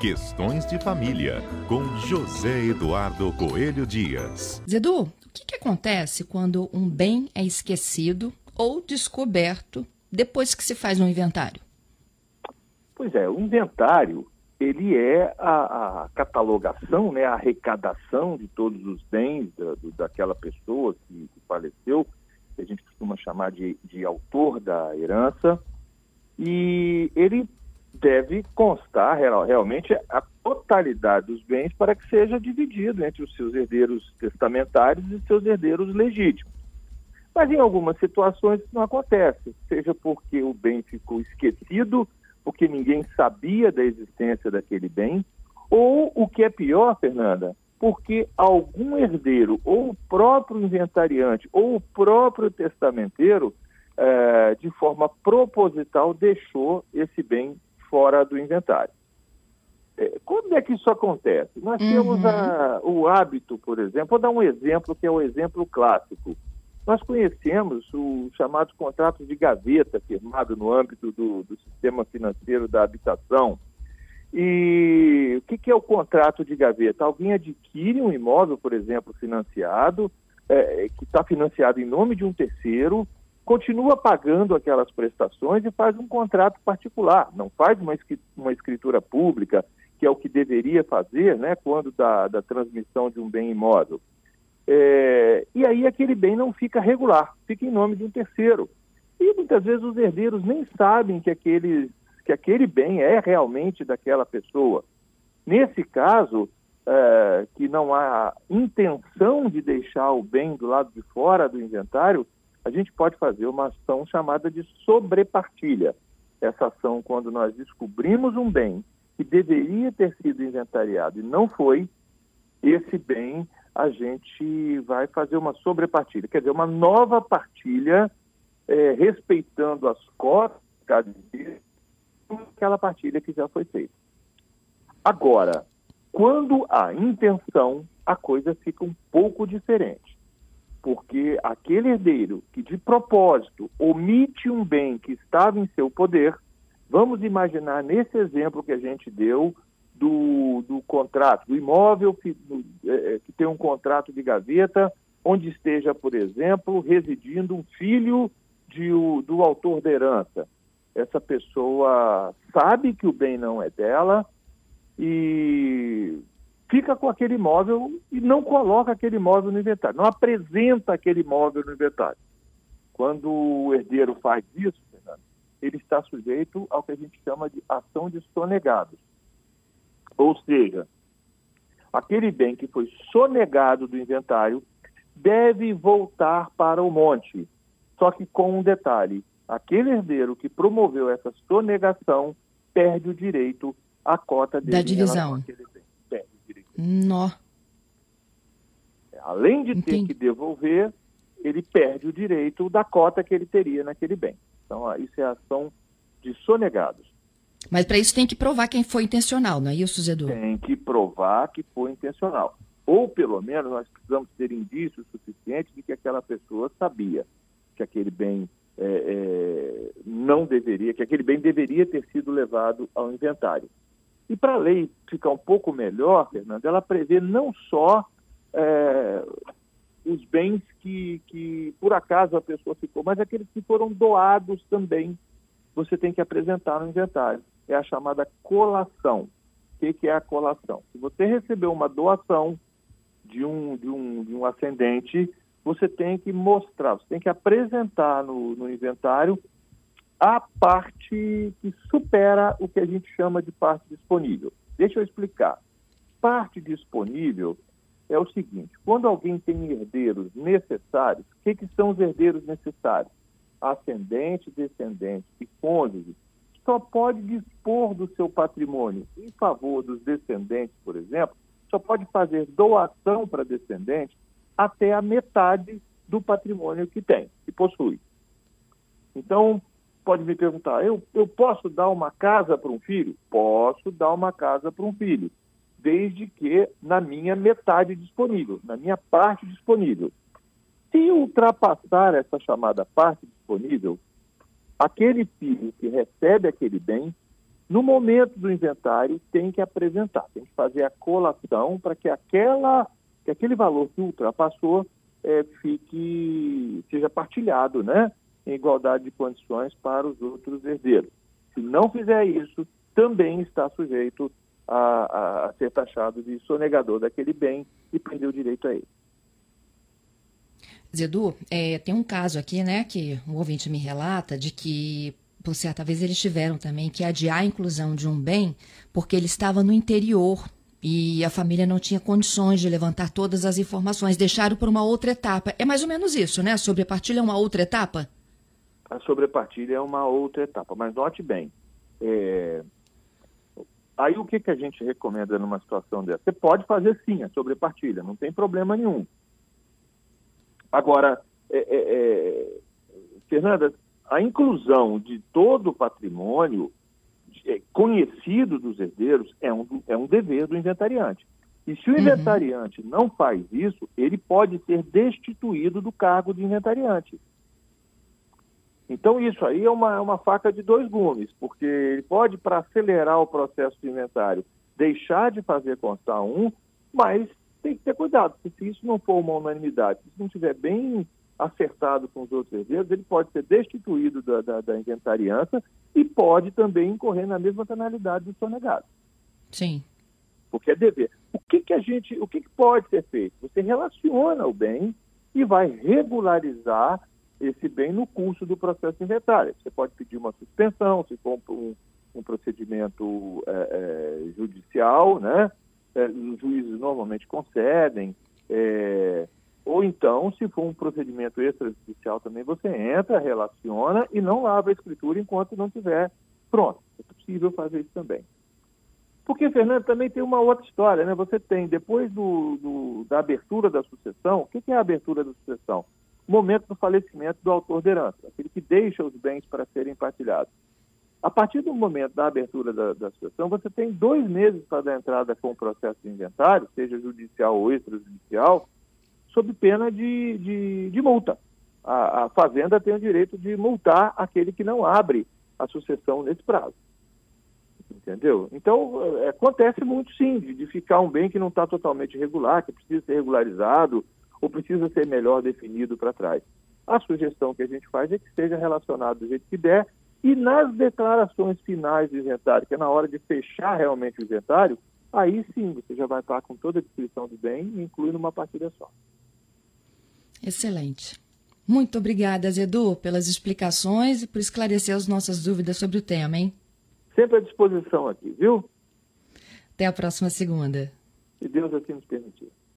Questões de Família, com José Eduardo Coelho Dias. Zedu, o que, que acontece quando um bem é esquecido ou descoberto depois que se faz um inventário? Pois é, o inventário ele é a, a catalogação, né, a arrecadação de todos os bens da, do, daquela pessoa que, que, faleceu, que a gente costuma chamar de, de autor da herança, e ele deve constar realmente a totalidade dos bens para que seja dividido entre os seus herdeiros testamentários e seus herdeiros legítimos. Mas em algumas situações isso não acontece, seja porque o bem ficou esquecido, porque ninguém sabia da existência daquele bem, ou o que é pior, Fernanda, porque algum herdeiro, ou o próprio inventariante, ou o próprio testamenteiro, eh, de forma proposital, deixou esse bem fora do inventário. É, quando é que isso acontece? Nós uhum. temos a, o hábito, por exemplo, vou dar um exemplo que é o exemplo clássico. Nós conhecemos o chamado contrato de gaveta, firmado no âmbito do, do sistema financeiro da habitação. E o que, que, é o contrato de gaveta? Alguém adquire um imóvel, por exemplo, financiado, é, que está financiado em nome de um terceiro, continua pagando aquelas prestações e faz um contrato particular, não faz uma, uma escritura pública, que é o que deveria fazer né, quando da, da transmissão de um bem imóvel. É, e aí aquele bem não fica regular, fica em nome de um terceiro. E muitas vezes os herdeiros nem sabem que aquele, que aquele bem é realmente daquela pessoa. Nesse caso, é, que não há intenção de deixar o bem do lado de fora do inventário, a gente pode fazer uma ação chamada de sobrepartilha. Essa ação, quando nós descobrimos um bem que deveria ter sido inventariado e não foi, esse bem a gente vai fazer uma sobrepartilha, quer dizer, uma nova partilha é, respeitando as cotas aquela partilha que já foi feita. Agora, quando há intenção, a coisa fica um pouco diferente porque aquele herdeiro que de propósito omite um bem que estava em seu poder, vamos imaginar nesse exemplo que a gente deu do, do contrato, do imóvel que, é, é, que tem um contrato de gaveta, onde esteja, por exemplo, residindo um filho de, do autor da herança. Essa pessoa sabe que o bem não é dela e fica com aquele imóvel e não coloca aquele imóvel no inventário, não apresenta aquele imóvel no inventário. Quando o herdeiro faz isso, Fernando, ele está sujeito ao que a gente chama de ação de sonegados. Ou seja, aquele bem que foi sonegado do inventário deve voltar para o monte. Só que com um detalhe: aquele herdeiro que promoveu essa sonegação perde o direito à cota dele da divisão. Nó. Além de ter Entendi. que devolver, ele perde o direito da cota que ele teria naquele bem. Então, isso é ação de sonegados. Mas para isso tem que provar quem foi intencional, não é isso, Zedu? Tem que provar que foi intencional. Ou, pelo menos, nós precisamos ter indícios suficientes de que aquela pessoa sabia que aquele bem é, é, não deveria, que aquele bem deveria ter sido levado ao inventário. E para a lei ficar um pouco melhor, Fernando, ela prevê não só é, os bens que, que por acaso a pessoa ficou, mas aqueles que foram doados também. Você tem que apresentar no inventário. É a chamada colação. O que, que é a colação? Se você recebeu uma doação de um, de um, de um ascendente, você tem que mostrar, você tem que apresentar no, no inventário a parte que supera o que a gente chama de parte disponível. Deixa eu explicar. Parte disponível é o seguinte: quando alguém tem herdeiros necessários, o que, que são os herdeiros necessários? Ascendente, descendente e cônjuge só pode dispor do seu patrimônio em favor dos descendentes, por exemplo, só pode fazer doação para descendente até a metade do patrimônio que tem, que possui. Então, pode me perguntar: eu, eu posso dar uma casa para um filho? Posso dar uma casa para um filho, desde que na minha metade disponível, na minha parte disponível. Se ultrapassar essa chamada parte disponível, aquele filho que recebe aquele bem No momento do inventário, tem que apresentar, tem que fazer a colação para que, aquela, que aquele valor que ultrapassou é, fique, seja partilhado, né? Em igualdade de condições para os outros herdeiros. Se não fizer isso, também está sujeito a, a, a ser taxado de sonegador daquele bem e perder o direito a ele. Zedu, é, tem um caso aqui, né, que um ouvinte me relata de que por certa vez eles tiveram também que adiar a inclusão de um bem porque ele estava no interior e a família não tinha condições de levantar todas as informações, deixaram por uma outra etapa. É mais ou menos isso, né? A sobrepartilha é uma outra etapa? A sobrepartilha é uma outra etapa, mas note bem. É... Aí o que, que a gente recomenda numa situação dessa? Você pode fazer sim a sobrepartilha, não tem problema nenhum. Agora, é, é, é Fernanda, a inclusão de todo o patrimônio é, conhecido dos herdeiros é um, é um dever do inventariante. E se o uhum. inventariante não faz isso, ele pode ser destituído do cargo de inventariante. Então, isso aí é uma, é uma faca de dois gumes, porque ele pode, para acelerar o processo de inventário, deixar de fazer constar um, mas tem que ter cuidado, porque se isso não for uma unanimidade, se não estiver bem acertado com os outros herdeiros, ele pode ser destituído da, da, da inventariança e pode também incorrer na mesma penalidade do sonegado. Sim. Porque é dever. O que, que a gente, o que, que pode ser feito? Você relaciona o bem e vai regularizar esse bem no curso do processo inventário. Você pode pedir uma suspensão, se for um, um procedimento é, é, judicial, né? É, os juízes normalmente concedem. É, ou então, se for um procedimento extrajudicial também, você entra, relaciona e não lava a escritura enquanto não estiver pronto. É possível fazer isso também. Porque, Fernando, também tem uma outra história, né? Você tem, depois do, do da abertura da sucessão, o que, que é a abertura da sucessão? Momento do falecimento do autor da herança, aquele que deixa os bens para serem partilhados. A partir do momento da abertura da, da sucessão, você tem dois meses para dar entrada com o processo de inventário, seja judicial ou extrajudicial, sob pena de, de, de multa. A, a, Fazenda tem o direito de multar aquele que não abre a sucessão nesse prazo. Entendeu? Então, é, acontece muito sim, de ficar um bem que não está totalmente regular, que precisa ser regularizado ou precisa ser melhor definido para trás. A sugestão que a gente faz é que seja relacionado do jeito que der e nas declarações finais do inventário, que é na hora de fechar realmente o inventário, aí sim você já vai estar com toda a descrição do bem, incluindo uma partida só. Excelente. Muito obrigada, Zedu, pelas explicações e por esclarecer as nossas dúvidas sobre o tema, hein? Sempre à disposição aqui, viu? Até a próxima segunda. Se Deus assim nos permitir.